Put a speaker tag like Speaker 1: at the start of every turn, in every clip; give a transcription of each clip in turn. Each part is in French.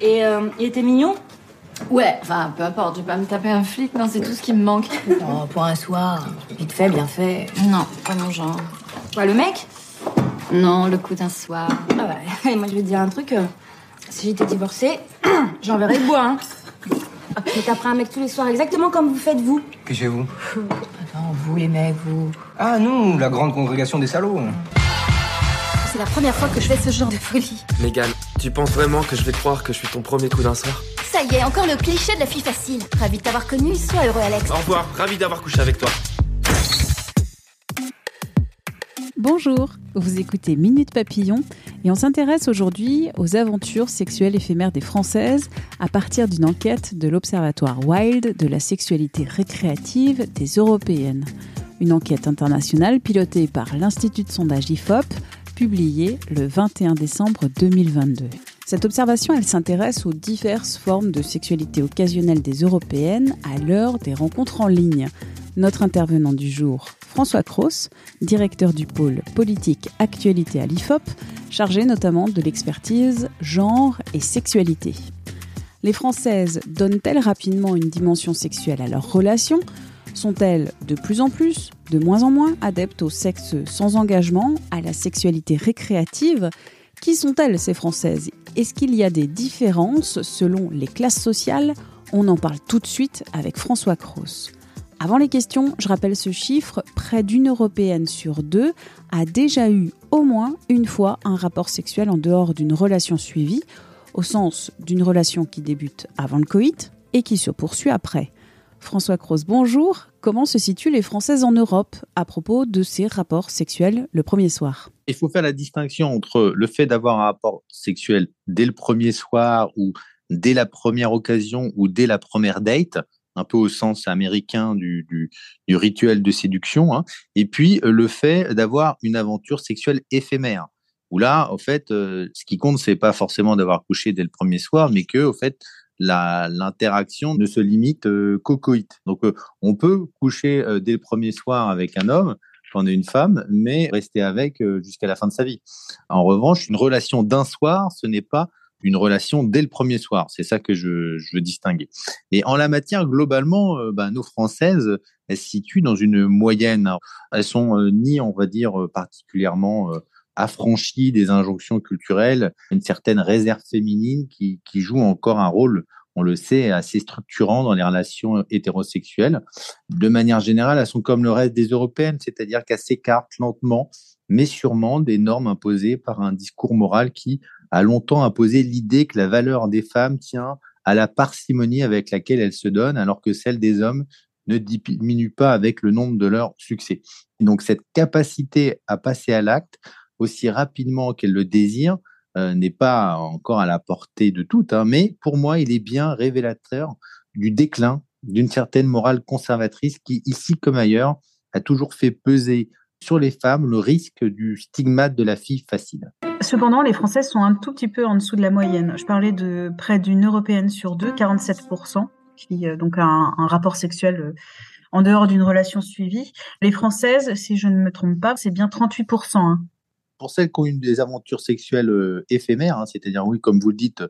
Speaker 1: Et euh, il était mignon
Speaker 2: Ouais, enfin, peu importe, je vais pas me taper un flic, non, c'est tout ce qui me manque.
Speaker 1: Oh, pour un soir. Vite fait, bien fait.
Speaker 2: Non, pas mon genre.
Speaker 1: Quoi, le mec?
Speaker 2: Non, le coup d'un soir.
Speaker 1: Ah ouais, moi je vais te dire un truc. euh, si j'étais divorcée, j'enverrais le bois, hein. Je taperais un mec tous les soirs, exactement comme vous faites vous.
Speaker 3: Que chez vous?
Speaker 1: Attends, vous les mecs, vous.
Speaker 3: Ah nous, la grande congrégation des salauds.
Speaker 1: C'est la première fois que je fais ce genre de folie.
Speaker 4: Mégane, tu penses vraiment que je vais croire que je suis ton premier coup d'un soir
Speaker 5: Ça y est, encore le cliché de la fille facile. Ravi de t'avoir connu, sois heureux Alex.
Speaker 4: Au revoir, ravi d'avoir couché avec toi.
Speaker 6: Bonjour, vous écoutez Minute Papillon et on s'intéresse aujourd'hui aux aventures sexuelles éphémères des Françaises à partir d'une enquête de l'Observatoire Wild de la sexualité récréative des Européennes. Une enquête internationale pilotée par l'Institut de sondage IFOP, publiée le 21 décembre 2022. Cette observation, elle s'intéresse aux diverses formes de sexualité occasionnelle des Européennes à l'heure des rencontres en ligne. Notre intervenant du jour, François Cross, directeur du pôle politique actualité à l'IFOP, chargé notamment de l'expertise genre et sexualité. Les Françaises donnent-elles rapidement une dimension sexuelle à leurs relations Sont-elles de plus en plus, de moins en moins adeptes au sexe sans engagement, à la sexualité récréative? Qui sont-elles ces Françaises? Est-ce qu'il y a des différences selon les classes sociales? On en parle tout de suite avec François Cross. Avant les questions, je rappelle ce chiffre, près d'une Européenne sur deux a déjà eu au moins une fois un rapport sexuel en dehors d'une relation suivie, au sens d'une relation qui débute avant le coït et qui se poursuit après. François Cross, bonjour. Comment se situent les Françaises en Europe à propos de ces rapports sexuels le premier soir?
Speaker 7: Il faut faire la distinction entre le fait d'avoir un rapport sexuel dès le premier soir ou dès la première occasion ou dès la première date, un peu au sens américain du, rituel de séduction, hein, et puis euh, le fait d'avoir une aventure sexuelle éphémère. Où là, au fait, euh, ce qui compte, c'est pas forcément d'avoir couché dès le premier soir, mais que, au fait, l'interaction ne se limite euh, qu'au coït. Donc, euh, on peut coucher euh, dès le premier soir avec un homme, quand on est une femme, mais rester avec jusqu'à la fin de sa vie. En revanche, une relation d'un soir, ce n'est pas une relation dès le premier soir. C'est ça que je, je veux distinguer. Et en la matière, globalement, bah, nos Françaises, elles se situent dans une moyenne. Elles sont euh, ni, on va dire, particulièrement euh, affranchies des injonctions culturelles, une certaine réserve féminine qui, qui joue encore un rôle, on le sait, assez structurant dans les relations hétérosexuelles. De manière générale, elles sont comme le reste des Européennes, c'est-à-dire qu'elles s'écartent lentement, mais sûrement des normes imposées par un discours moral qui a longtemps imposé l'idée que la valeur des femmes tient à la parcimonie avec laquelle elles se donnent, alors que celle des hommes ne diminue pas avec le nombre de leurs succès. Donc cette capacité à passer à l'acte aussi rapidement qu'elle le désire euh, n'est pas encore à la portée de toutes, hein, mais pour moi, il est bien révélateur du déclin d'une certaine morale conservatrice qui, ici comme ailleurs, a toujours fait peser sur les femmes le risque du stigmate de la fille facile.
Speaker 6: Cependant, les Françaises sont un tout petit peu en dessous de la moyenne. Je parlais de près d'une Européenne sur deux, 47%, qui euh, donc a un, rapport sexuel euh, en dehors d'une relation suivie. Les Françaises, si je ne me trompe pas, c'est bien 38%. hein.
Speaker 7: Pour celles qui ont eu des aventures sexuelles euh, éphémères, hein, c'est-à-dire, oui, comme vous le dites,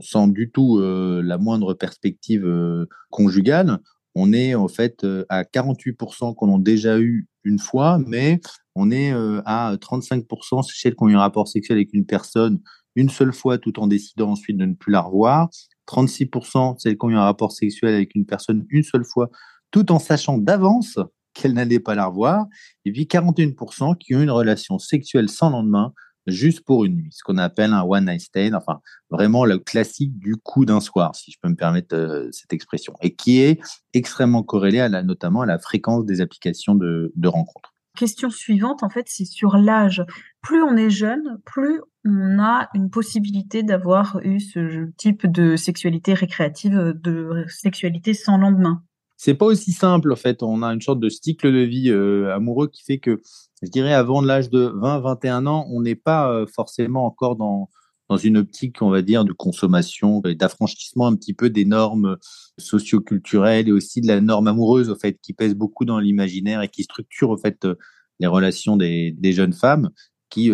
Speaker 7: sans du tout euh, la moindre perspective euh, conjugale, on est en fait à 48% qu'on a déjà eu une fois, mais on est à 35% chez celles qui ont eu un rapport sexuel avec une personne une seule fois tout en décidant ensuite de ne plus la revoir. 36% celles qui ont eu un rapport sexuel avec une personne une seule fois tout en sachant d'avance qu'elle n'allait pas la revoir. Et puis 41% qui ont une relation sexuelle sans lendemain juste pour une nuit, ce qu'on appelle un one night stand, enfin vraiment le classique du coup d'un soir, si je peux me permettre euh, cette expression, et qui est extrêmement corrélé à la, notamment à la fréquence des applications de, de rencontres.
Speaker 6: Question suivante, en fait, c'est sur l'âge. Plus on est jeune, plus
Speaker 8: on a une possibilité d'avoir eu ce type de sexualité récréative, de sexualité sans lendemain
Speaker 7: c'est pas aussi simple en fait. On a une sorte de cycle de vie euh, amoureux qui fait que, je dirais, avant l'âge de 20-21 ans, on n'est pas euh, forcément encore dans dans une optique, on va dire, de consommation et d'affranchissement un petit peu des normes socioculturelles et aussi de la norme amoureuse, au fait, qui pèse beaucoup dans l'imaginaire et qui structure, au fait, euh, les relations des, des jeunes femmes qui,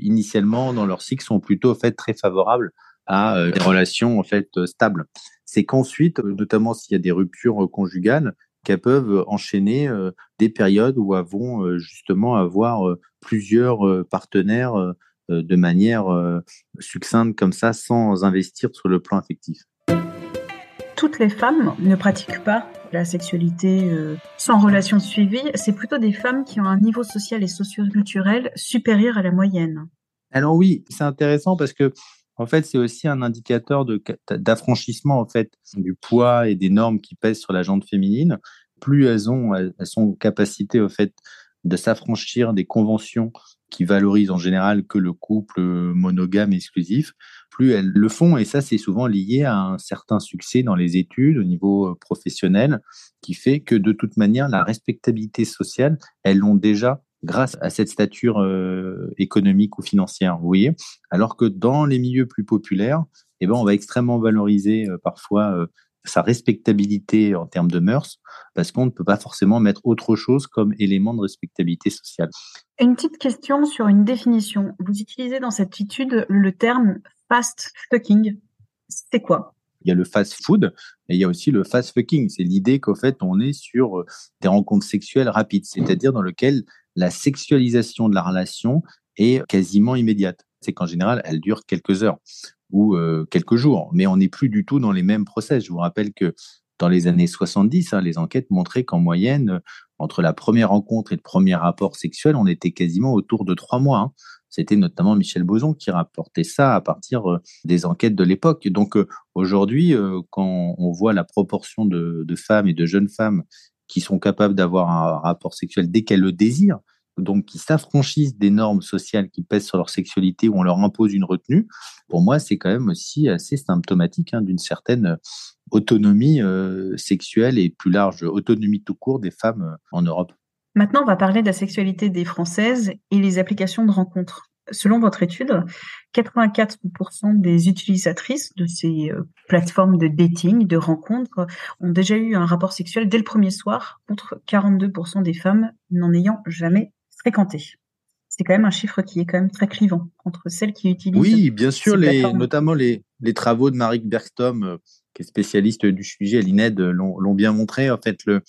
Speaker 7: initialement, dans leur cycle, sont plutôt, au fait, très favorables à des relations, en fait, stables c'est qu'ensuite, euh, notamment s'il y a des ruptures euh, conjugales, qu'elles peuvent euh, enchaîner des périodes où elles vont justement avoir plusieurs partenaires de manière succincte comme ça, sans investir sur le plan affectif.
Speaker 8: Toutes les femmes ne pratiquent pas la sexualité sans relation suivie. C'est plutôt des femmes qui ont un niveau social et socioculturel supérieur à la moyenne.
Speaker 7: Alors oui, c'est intéressant parce que en fait, c'est aussi un indicateur d'affranchissement en fait du poids et des normes qui pèsent sur la jante féminine. Plus elles ont, elles sont capacité au fait de s'affranchir des conventions qui valorisent en général que le couple monogame exclusif, plus elles le font. Et ça, c'est souvent lié à un certain succès dans les études au niveau euh, professionnel, qui fait que de toute manière, la respectabilité sociale, elles l'ont déjà grâce à cette stature euh, économique ou financière, vous voyez Alors que dans les milieux plus populaires, eh ben, on va extrêmement valoriser euh, parfois euh, sa respectabilité en termes de mœurs, parce qu'on ne peut pas forcément mettre autre chose comme élément de respectabilité sociale.
Speaker 8: Une petite question sur une définition. Vous utilisez dans cette étude le terme fast fucking. C'est quoi?
Speaker 7: Il y a le fast food, et il y a aussi le fast fucking. C'est l'idée qu'au fait, on est sur des rencontres sexuelles rapides, c'est-à-dire dans lequel la sexualisation de la relation est quasiment immédiate. C'est qu'en général, elle dure quelques heures ou euh, quelques jours, mais on n'est plus du tout dans les mêmes process. Je vous rappelle que dans les années 70, hein, les enquêtes montraient qu'en moyenne, entre la première rencontre et le premier rapport sexuel, on était quasiment autour de trois mois. Hein. C'était notamment Michel Boson qui rapportait ça à partir euh, des enquêtes de l'époque. Donc euh, aujourd'hui, quand on voit la proportion de, femmes et de jeunes femmes qui sont capables d'avoir un rapport sexuel dès qu'elles le désirent, donc qui s'affranchissent des normes sociales qui pèsent sur leur sexualité ou on leur impose une retenue, pour moi, c'est quand même aussi assez symptomatique hein, d'une certaine autonomie euh, sexuelle et plus large autonomie tout court des femmes euh, en Europe.
Speaker 8: Maintenant, on va parler de la sexualité des Françaises et les applications de rencontres. Selon votre étude, 84% des utilisatrices de ces euh, plateformes de dating, de rencontres, ont déjà eu un rapport sexuel dès le premier soir, contre 42% des femmes n'en ayant jamais fréquenté. C'est quand même un chiffre qui est quand même très clivant entre celles qui utilisent.
Speaker 7: Oui, bien sûr, les, notamment les, les, travaux de Marie Bergstrom, euh, qui est spécialiste du sujet à l'INED, l'ont bien montré. En fait, le,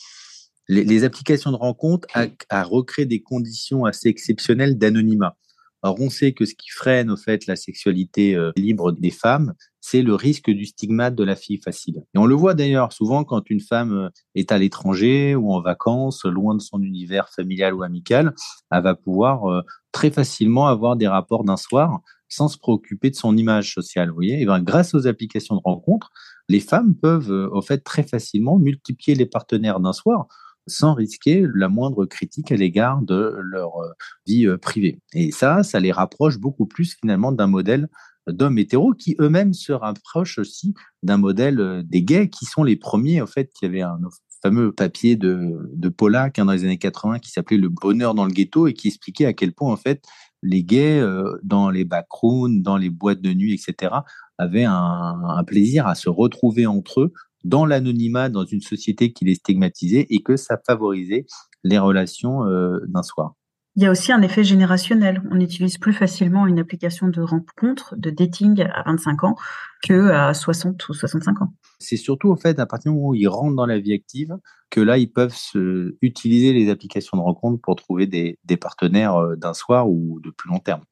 Speaker 7: les, applications de rencontre à, à recréer des conditions assez exceptionnelles d'anonymat. On sait que ce qui freine, au fait, la sexualité euh, libre des femmes, c'est le risque du stigmate de la fille facile. Et on le voit d'ailleurs souvent quand une femme euh, est à l'étranger ou en vacances, loin de son univers familial ou amical, elle va pouvoir euh, très facilement avoir des rapports d'un soir sans se préoccuper de son image sociale. Vous voyez, et bien, grâce aux applications de rencontres, les femmes peuvent, au fait, très facilement multiplier les partenaires d'un soir sans risquer la moindre critique à l'égard de leur euh, vie euh, privée. Et ça, ça les rapproche beaucoup plus finalement d'un modèle d'hommes hétéros qui eux-mêmes se rapprochent aussi d'un modèle euh, des gays qui sont les premiers, en fait, qui avaient un fameux papier de, de Pollack hein, dans les années 80 qui s'appelait Le bonheur dans le ghetto et qui expliquait à quel point, en fait, les gays, dans les backrooms, dans les boîtes de nuit, etc., avaient un plaisir à se retrouver entre eux dans l'anonymat dans une société qui les stigmatisait et que ça favorisait les relations euh, d'un soir.
Speaker 8: Il y a aussi un effet générationnel. On utilise plus facilement une application de rencontre, de dating à 25 ans que à 60 ou 65 ans.
Speaker 7: C'est surtout au fait à partir du moment où ils rentrent dans la vie active que là ils peuvent se, utiliser les applications de rencontre pour trouver des, des partenaires euh, d'un soir ou de plus long terme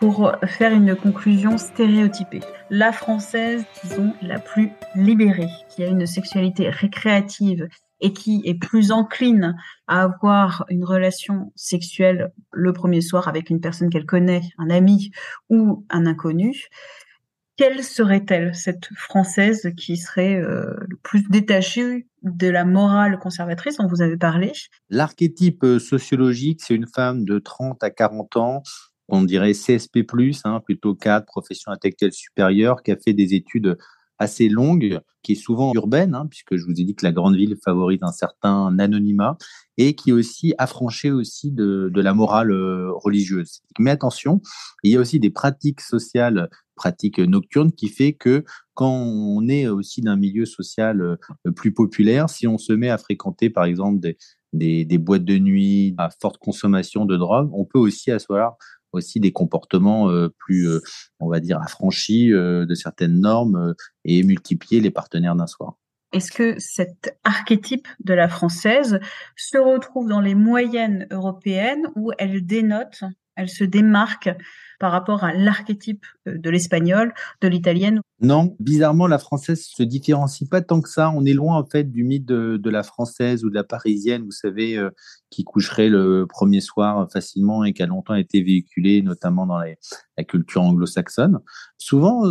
Speaker 8: pour faire une conclusion stéréotypée. La française, disons, la plus libérée, qui a une sexualité récréative et qui est plus encline à avoir une relation sexuelle le premier soir avec une personne qu'elle connaît, un ami ou un inconnu, quelle serait-elle, cette Française qui serait euh, le plus détachée de la morale conservatrice dont vous avez parlé?
Speaker 7: L'archétype euh, sociologique, c'est une femme de 30 à 40 ans on dirait CSP+, hein, plutôt cadre, profession intellectuelle supérieure, qui a fait des études assez longue, qui est souvent urbaine, hein, puisque je vous ai dit que la grande ville favorise un certain anonymat, et qui est aussi affranchie aussi de, de la morale euh, religieuse. Mais attention, il y a aussi des pratiques sociales, pratiques nocturnes, qui fait que quand on est aussi d'un milieu social euh, plus populaire, si on se met à fréquenter par exemple des, des, des boîtes de nuit à forte consommation de drogue, on peut aussi asseoir aussi des comportements euh, plus, euh, on va dire, affranchis euh, de certaines normes et multiplier les partenaires d'un soir.
Speaker 8: Est-ce que cet archétype de la française se retrouve dans les moyennes européennes ou elle dénote, elle se démarque par rapport à l'archétype euh, de l'espagnol, de l'italienne
Speaker 7: Non, bizarrement, la française se différencie pas tant que ça. On est loin en fait du mythe de, la française ou de la parisienne, vous savez, euh, qui coucherait le premier soir facilement et qui a longtemps été véhiculée, notamment dans la culture anglo-saxonne. Souvent,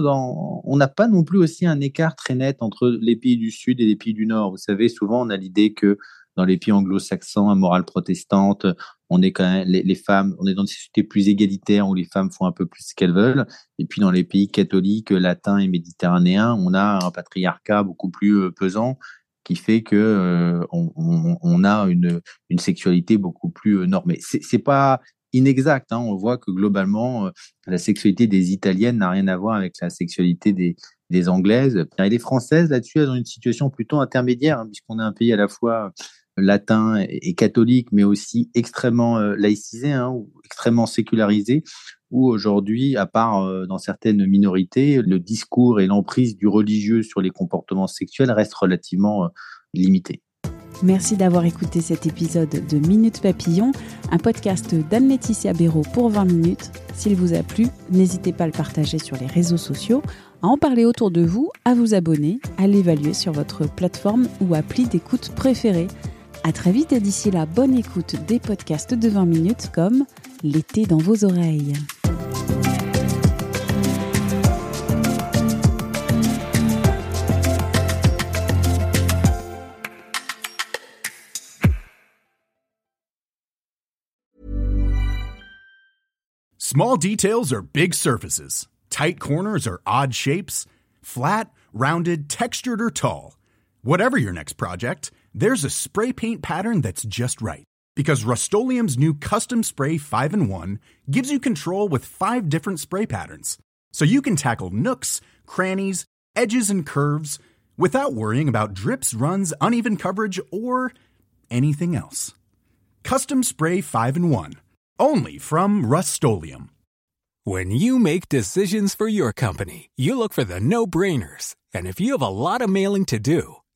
Speaker 7: on n'a pas non plus aussi un écart très net entre les pays du Sud et les pays du Nord. Vous savez, souvent, on a l'idée que dans les pays anglo-saxons à morale protestante, on est quand même les, femmes, on est dans des sociétés plus égalitaires où les femmes font un peu plus ce qu'elles veulent. Et puis dans les pays catholiques, latins et méditerranéens, on a un patriarcat beaucoup plus euh, pesant qui fait que euh, on, a une, une sexualité beaucoup plus euh, normée. C'est pas inexact. Hein. On voit que globalement, la sexualité des Italiennes n'a rien à voir avec la sexualité des, des Anglaises. Et les Françaises, là-dessus, elles ont une situation plutôt intermédiaire, hein, puisqu'on est un pays à la fois latin et catholique, mais aussi extrêmement euh, laïcisé, hein, extrêmement sécularisé, où aujourd'hui, à part euh, dans certaines minorités, le discours et l'emprise du religieux sur les comportements sexuels restent relativement euh, limités.
Speaker 8: Merci d'avoir écouté cet épisode de Minute Papillon, un podcast d'Anne-Laetitia Béraud pour 20 minutes. S'il vous a plu, n'hésitez pas à le partager sur les réseaux sociaux, à en parler autour de vous, à vous abonner, à l'évaluer sur votre plateforme ou appli d'écoute préférée. À très vite et d'ici là, bonne écoute des podcasts de 20 minutes comme L'été dans vos oreilles.
Speaker 9: Small details are big surfaces. Tight corners are odd shapes. Flat, rounded, textured or tall. Whatever your next project, there's a spray paint pattern that's just right. Because Rust new Custom Spray 5 and 1 gives you control with five different spray patterns. So you can tackle nooks, crannies, edges, and curves without worrying about drips, runs, uneven coverage, or anything else. Custom Spray 5 and 1. Only from Rust
Speaker 10: When you make decisions for your company, you look for the no brainers. And if you have a lot of mailing to do,